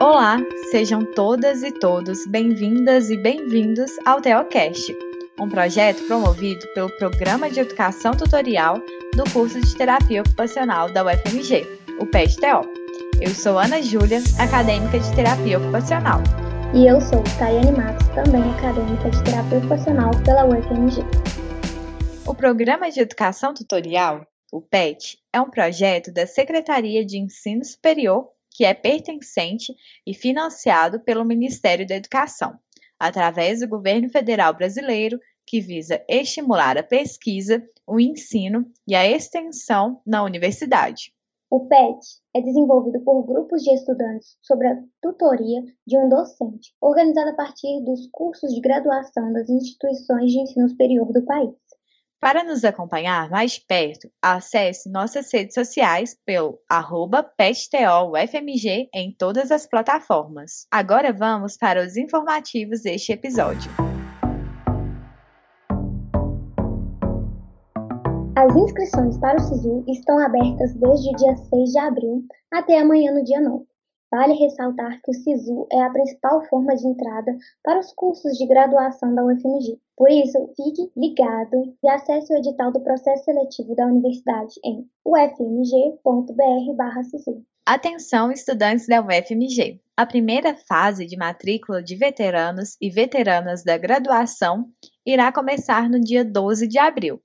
Olá, sejam todas e todos bem-vindas e bem-vindos ao Teocast, um projeto promovido pelo Programa de Educação Tutorial do curso de Terapia Ocupacional da UFMG, o PET-TO. Eu sou Ana Júlia, acadêmica de Terapia Ocupacional. E eu sou Tayane Matos, também acadêmica de Terapia Ocupacional pela UFMG. O Programa de Educação Tutorial, o PET, é um projeto da Secretaria de Ensino Superior que é pertencente e financiado pelo Ministério da Educação, através do governo federal brasileiro, que visa estimular a pesquisa, o ensino e a extensão na universidade. O PET é desenvolvido por grupos de estudantes sob a tutoria de um docente, organizado a partir dos cursos de graduação das instituições de ensino superior do país. Para nos acompanhar mais perto, acesse nossas redes sociais pelo arroba PetTOUFMG em todas as plataformas. Agora vamos para os informativos deste episódio. As inscrições para o SISU estão abertas desde o dia 6 de abril até amanhã no dia 9. Vale ressaltar que o SISU é a principal forma de entrada para os cursos de graduação da UFMG. Por isso, fique ligado e acesse o edital do processo seletivo da universidade em ufmg.br/sisu. Atenção, estudantes da UFMG! A primeira fase de matrícula de veteranos e veteranas da graduação irá começar no dia 12 de abril,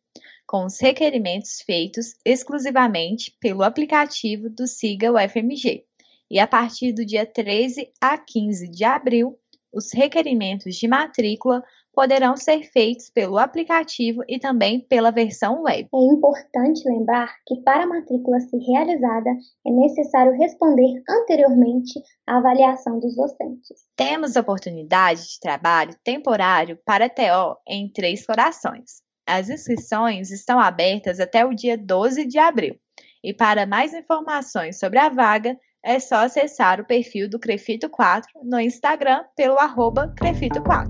com os requerimentos feitos exclusivamente pelo aplicativo do Siga UFMG e a partir do dia 13 a 15 de abril, os requerimentos de matrícula poderão ser feitos pelo aplicativo e também pela versão web. É importante lembrar que para a matrícula ser realizada é necessário responder anteriormente à avaliação dos docentes. Temos oportunidade de trabalho temporário para TO em Três Corações. As inscrições estão abertas até o dia 12 de abril. E para mais informações sobre a vaga, é só acessar o perfil do Crefito 4 no Instagram pelo arroba Crefito4.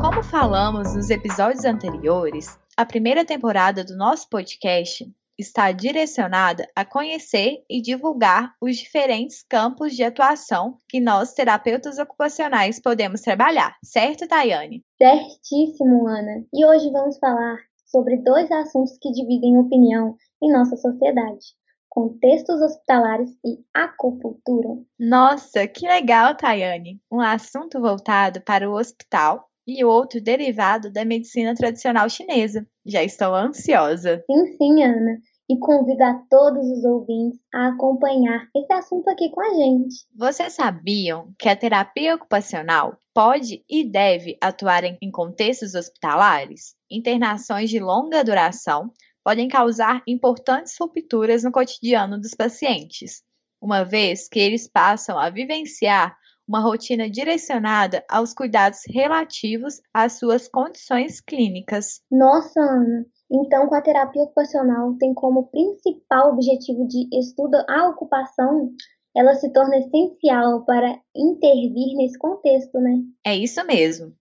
Como falamos nos episódios anteriores, a primeira temporada do nosso podcast está direcionada a conhecer e divulgar os diferentes campos de atuação que nós, terapeutas ocupacionais, podemos trabalhar, certo, Tayane? Certíssimo, Ana. E hoje vamos falar sobre dois assuntos que dividem opinião em nossa sociedade: contextos hospitalares e acupuntura. Nossa, que legal, Tayane! Um assunto voltado para o hospital e outro derivado da medicina tradicional chinesa. Já estou ansiosa. Sim, sim, Ana e convido a todos os ouvintes a acompanhar esse assunto aqui com a gente. Vocês sabiam que a terapia ocupacional pode e deve atuar em contextos hospitalares? Internações de longa duração podem causar importantes rupturas no cotidiano dos pacientes, uma vez que eles passam a vivenciar uma rotina direcionada aos cuidados relativos às suas condições clínicas. Nossa, Ana, então, com a terapia ocupacional tem como principal objetivo de estudo a ocupação, ela se torna essencial para intervir nesse contexto, né? É isso mesmo.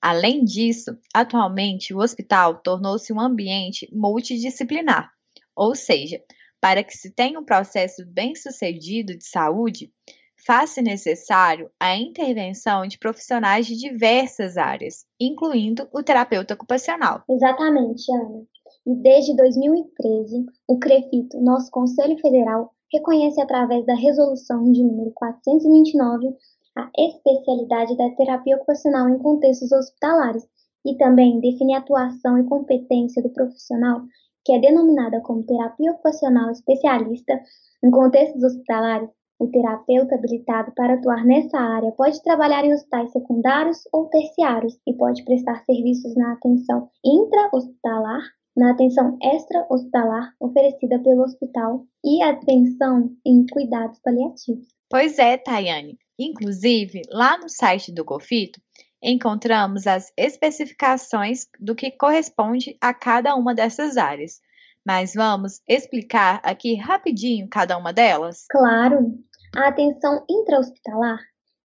Além disso, atualmente o hospital tornou-se um ambiente multidisciplinar, ou seja, para que se tenha um processo bem-sucedido de saúde, faz-se necessário a intervenção de profissionais de diversas áreas, incluindo o terapeuta ocupacional. Exatamente, Ana. E desde 2013, o CREFITO, nosso Conselho Federal, reconhece através da resolução de número 429 a especialidade da terapia ocupacional em contextos hospitalares e também define a atuação e competência do profissional, que é denominada como terapia ocupacional especialista em contextos hospitalares. O terapeuta habilitado para atuar nessa área pode trabalhar em hospitais secundários ou terciários e pode prestar serviços na atenção intra-hospitalar, na atenção extra-hospitalar oferecida pelo hospital e atenção em cuidados paliativos. Pois é, Tayane. Inclusive, lá no site do COFITO, encontramos as especificações do que corresponde a cada uma dessas áreas. Mas vamos explicar aqui rapidinho cada uma delas? Claro! A atenção intra-hospitalar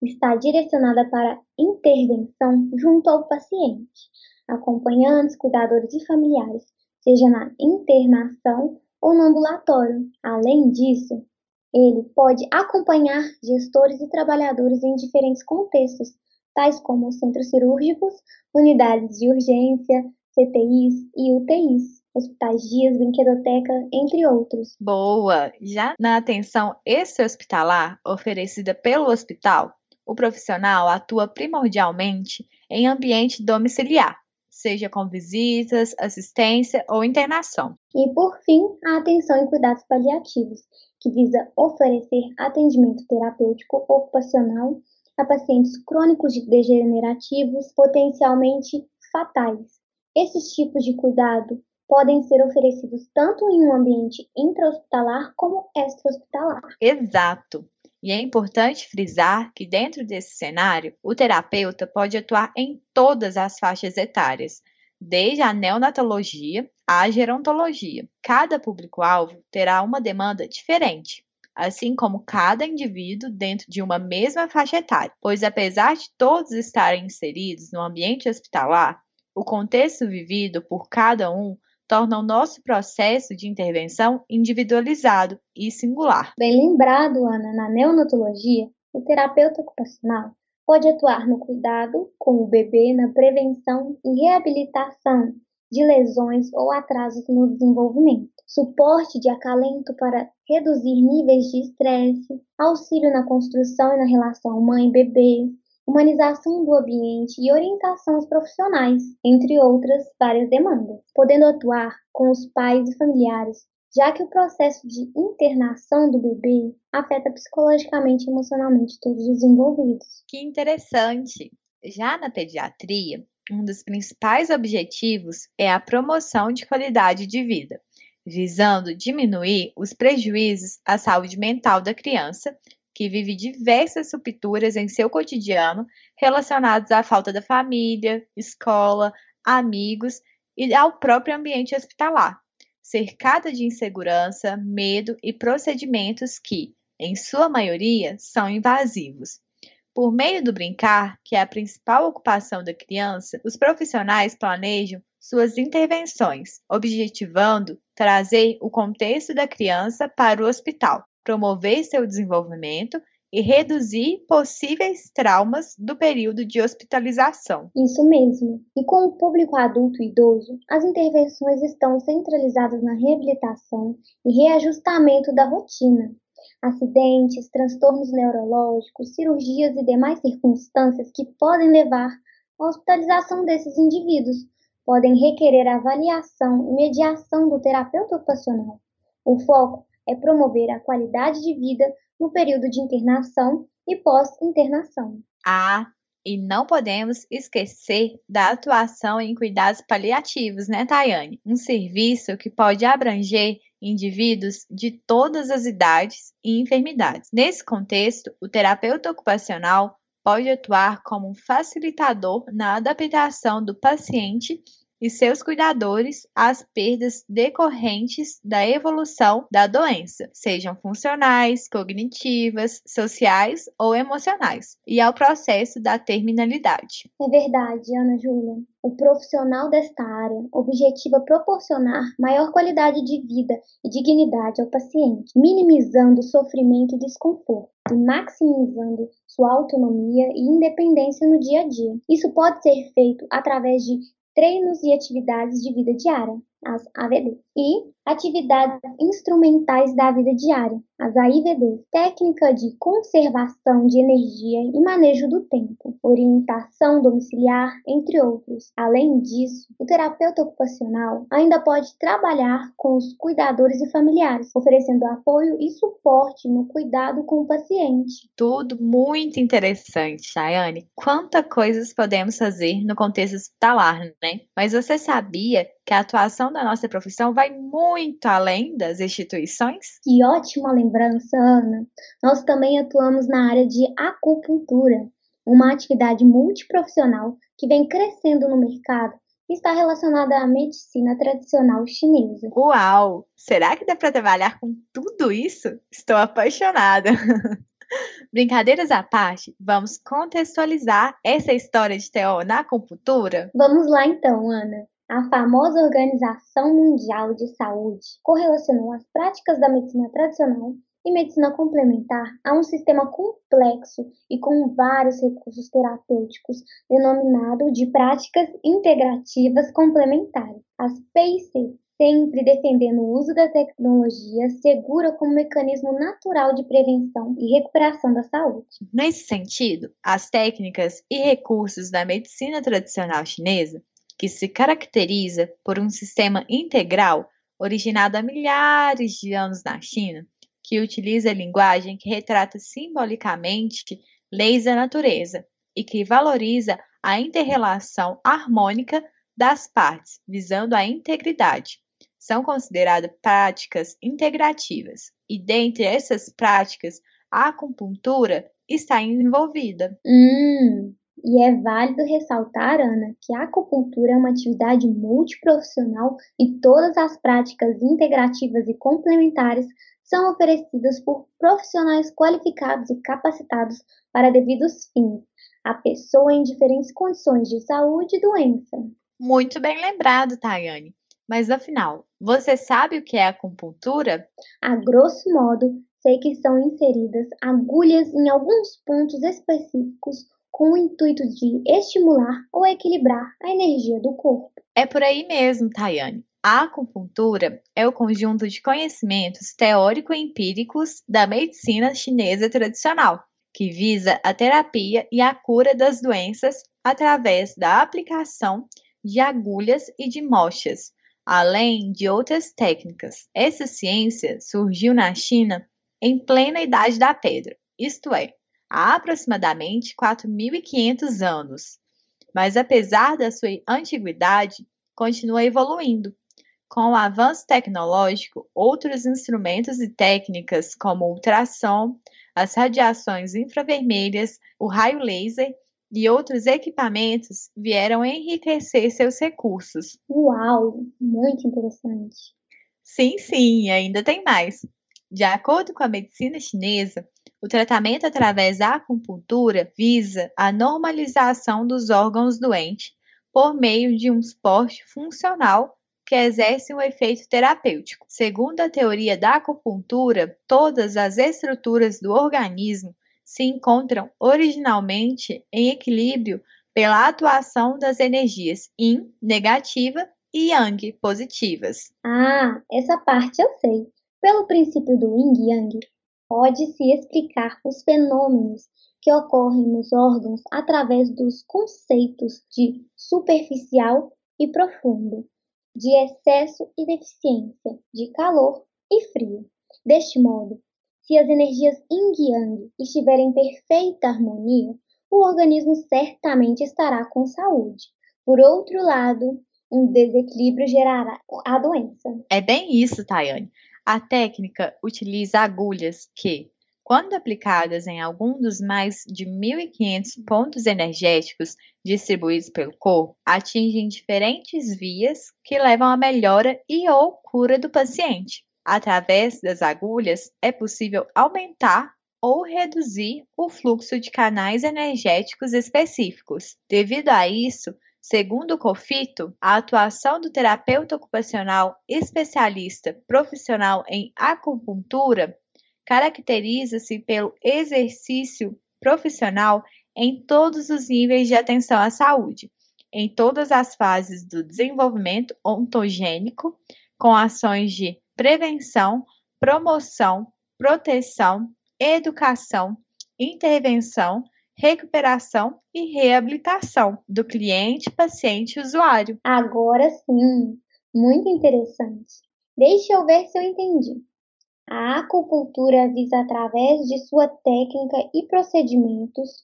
está direcionada para intervenção junto ao paciente, acompanhantes, cuidadores e familiares, seja na internação ou no ambulatório. Além disso, Ele pode acompanhar gestores e trabalhadores em diferentes contextos, tais como centros cirúrgicos, unidades de urgência, CTIs e UTIs, hospitais dias, brinquedoteca, entre outros. Boa! Já na atenção extra-hospitalar oferecida pelo hospital, o profissional atua primordialmente em ambiente domiciliar, seja com visitas, assistência ou internação. E, por fim, a atenção em cuidados paliativos, que visa oferecer atendimento terapêutico ocupacional a pacientes crônicos degenerativos potencialmente fatais. Esses tipos de cuidado podem ser oferecidos tanto em um ambiente intra-hospitalar como extra-hospitalar. Exato. E é importante frisar que, dentro desse cenário, o terapeuta pode atuar em todas as faixas etárias, desde a neonatologia à gerontologia. Cada público-alvo terá uma demanda diferente, assim como cada indivíduo dentro de uma mesma faixa etária, pois apesar de todos estarem inseridos no ambiente hospitalar, o contexto vivido por cada um torna o nosso processo de intervenção individualizado e singular. Bem lembrado, Ana, na neonatologia, o terapeuta ocupacional pode atuar no cuidado com o bebê, na prevenção e reabilitação de lesões ou atrasos no desenvolvimento, suporte de acalento para reduzir níveis de estresse, auxílio na construção e na relação mãe-bebê, humanização do ambiente e orientação aos profissionais, entre outras várias demandas, podendo atuar com os pais e familiares, já que o processo de internação do bebê afeta psicologicamente e emocionalmente todos os envolvidos. Que interessante! Já na pediatria, um dos principais objetivos é a promoção de qualidade de vida, visando diminuir os prejuízos à saúde mental da criança que vive diversas rupturas em seu cotidiano relacionadas à falta da família, escola, amigos e ao próprio ambiente hospitalar, cercada de insegurança, medo e procedimentos que, em sua maioria, são invasivos. Por meio do brincar, que é a principal ocupação da criança, os profissionais planejam suas intervenções, objetivando trazer o contexto da criança para o hospital, promover seu desenvolvimento e reduzir possíveis traumas do período de hospitalização. Isso mesmo. E com o público adulto e idoso, as intervenções estão centralizadas na reabilitação e reajustamento da rotina. Acidentes, transtornos neurológicos, cirurgias e demais circunstâncias que podem levar à hospitalização desses indivíduos podem requerer avaliação e mediação do terapeuta ocupacional. O foco é promover a qualidade de vida no período de internação e pós-internação. Ah, e não podemos esquecer da atuação em cuidados paliativos, né, Tayane? Um serviço que pode abranger indivíduos de todas as idades e enfermidades. Nesse contexto, o terapeuta ocupacional pode atuar como um facilitador na adaptação do paciente e seus cuidadores às perdas decorrentes da evolução da doença, sejam funcionais, cognitivas, sociais ou emocionais, e ao processo da terminalidade. É verdade, Ana Júlia. O profissional desta área objetiva proporcionar maior qualidade de vida e dignidade ao paciente, minimizando sofrimento e desconforto e maximizando sua autonomia e independência no dia a dia. Isso pode ser feito através de treinos e atividades de vida diária, as AVD, e atividades instrumentais da vida diária, as AIVD, técnica de conservação de energia e manejo do tempo, orientação domiciliar, entre outros. Além disso, o terapeuta ocupacional ainda pode trabalhar com os cuidadores e familiares, oferecendo apoio e suporte no cuidado com o paciente. Tudo muito interessante, Chayane. Quantas coisas podemos fazer no contexto hospitalar, né? Mas você sabia que a atuação da nossa profissão vai muito além das instituições? Que ótima lembrança, Ana! Nós também atuamos na área de acupuntura, uma atividade multiprofissional que vem crescendo no mercado e está relacionada à medicina tradicional chinesa. Uau! Será que dá para trabalhar com tudo isso? Estou apaixonada! Brincadeiras à parte, vamos contextualizar essa história de TO na acupuntura? Vamos lá então, Ana. A famosa Organização Mundial de Saúde correlacionou as práticas da medicina tradicional e medicina complementar há um sistema complexo e com vários recursos terapêuticos, denominado de práticas integrativas complementares, as PIC, sempre defendendo o uso da tecnologia segura como mecanismo natural de prevenção e recuperação da saúde. Nesse sentido, as técnicas e recursos da medicina tradicional chinesa, que se caracteriza por um sistema integral originado há milhares de anos na China, que utiliza a linguagem que retrata simbolicamente leis da natureza e que valoriza a interrelação harmônica das partes, visando a integridade. São consideradas práticas integrativas, e dentre essas práticas, a acupuntura está envolvida. Hum, e é válido ressaltar, Ana, que a acupuntura é uma atividade multiprofissional e todas as práticas integrativas e complementares são oferecidas por profissionais qualificados e capacitados para devidos fins, a pessoa em diferentes condições de saúde e doença. Muito bem lembrado, Tayane. Mas afinal, você sabe o que é acupuntura? A grosso modo, sei que são inseridas agulhas em alguns pontos específicos com o intuito de estimular ou equilibrar a energia do corpo. É por aí mesmo, Tayane. A acupuntura é o conjunto de conhecimentos teórico-empíricos da medicina chinesa tradicional, que visa a terapia e a cura das doenças através da aplicação de agulhas e de mochas, além de outras técnicas. Essa ciência surgiu na China em plena Idade da Pedra, isto é, há aproximadamente 4.500 anos. Mas apesar da sua antiguidade, continua evoluindo. Com o avanço tecnológico, outros instrumentos e técnicas como ultrassom, as radiações infravermelhas, o raio laser e outros equipamentos vieram enriquecer seus recursos. Uau, muito interessante. Sim, sim, ainda tem mais. De acordo com a medicina chinesa, o tratamento através da acupuntura visa a normalização dos órgãos doentes por meio de um suporte funcional que exerce um efeito terapêutico. Segundo a teoria da acupuntura, todas as estruturas do organismo se encontram originalmente em equilíbrio pela atuação das energias Yin negativa e Yang positivas. Ah, essa parte eu sei. Pelo princípio do Yin Yang, pode-se explicar os fenômenos que ocorrem nos órgãos através dos conceitos de superficial e profundo, de excesso e deficiência, de calor e frio. Deste modo, se as energias yin yang estiverem em perfeita harmonia, o organismo certamente estará com saúde. Por outro lado, um desequilíbrio gerará a doença. É bem isso, Tayane. A técnica utiliza agulhas que, quando aplicadas em algum dos mais de 1.500 pontos energéticos distribuídos pelo corpo, atingem diferentes vias que levam à melhora e ou cura do paciente. Através das agulhas, é possível aumentar ou reduzir o fluxo de canais energéticos específicos. Devido a isso, Segundo o COFITO, a atuação do terapeuta ocupacional especialista profissional em acupuntura caracteriza-se pelo exercício profissional em todos os níveis de atenção à saúde, em todas as fases do desenvolvimento ontogênico, com ações de prevenção, promoção, proteção, educação, intervenção recuperação e reabilitação do cliente, paciente e usuário. Agora sim, muito interessante. Deixe eu ver se eu entendi. A acupuntura visa, através de sua técnica e procedimentos,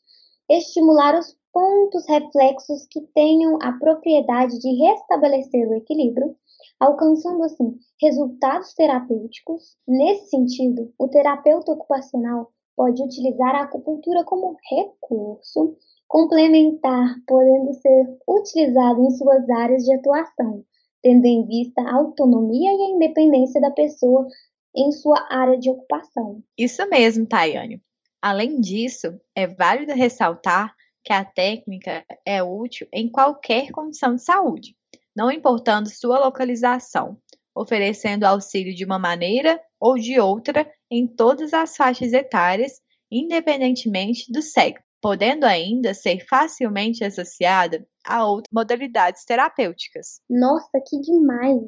estimular os pontos reflexos que tenham a propriedade de restabelecer o equilíbrio, alcançando assim resultados terapêuticos. Nesse sentido, o terapeuta ocupacional pode utilizar a acupuntura como recurso complementar, podendo ser utilizado em suas áreas de atuação, tendo em vista a autonomia e a independência da pessoa em sua área de ocupação. Isso mesmo, Tayane. Além disso, é válido ressaltar que a técnica é útil em qualquer condição de saúde, não importando sua localização, oferecendo auxílio de uma maneira ou de outra em todas as faixas etárias, independentemente do sexo, podendo ainda ser facilmente associada a outras modalidades terapêuticas. Nossa, que demais!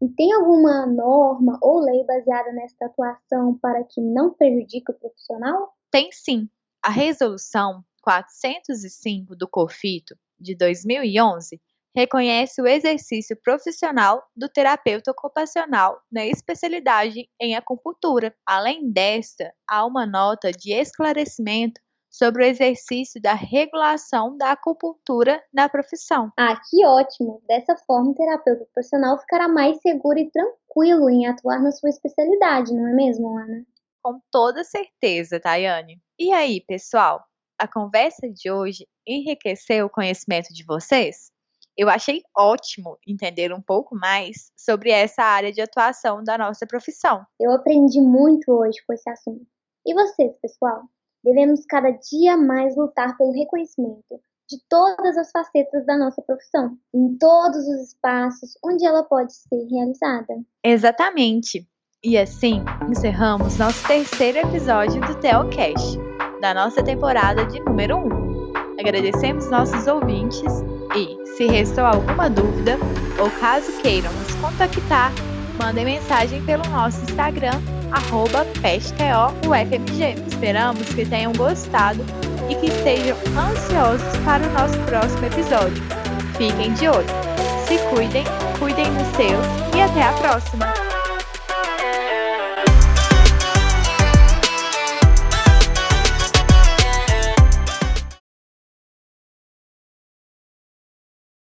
E tem alguma norma ou lei baseada nesta atuação para que não prejudique o profissional? Tem sim. A Resolução 405 do COFITO, de 2011, reconhece o exercício profissional do terapeuta ocupacional na especialidade em acupuntura. Além desta, há uma nota de esclarecimento sobre o exercício da regulação da acupuntura na profissão. Ah, que ótimo! Dessa forma, o terapeuta profissional ficará mais seguro e tranquilo em atuar na sua especialidade, não é mesmo, Ana? Com toda certeza, Tayane. E aí, pessoal? A conversa de hoje enriqueceu o conhecimento de vocês? Eu achei ótimo entender um pouco mais sobre essa área de atuação da nossa profissão. Eu aprendi muito hoje com esse assunto. E vocês, pessoal? Devemos cada dia mais lutar pelo reconhecimento de todas as facetas da nossa profissão, em todos os espaços onde ela pode ser realizada. Exatamente. E assim, encerramos nosso terceiro episódio do Teocast, da nossa temporada de número 1. Agradecemos nossos ouvintes e, se restou alguma dúvida ou caso queiram nos contactar, mandem mensagem pelo nosso Instagram arroba. Esperamos que tenham gostado e que estejam ansiosos para o nosso próximo episódio. Fiquem de olho. Se cuidem, cuidem dos seus e até a próxima!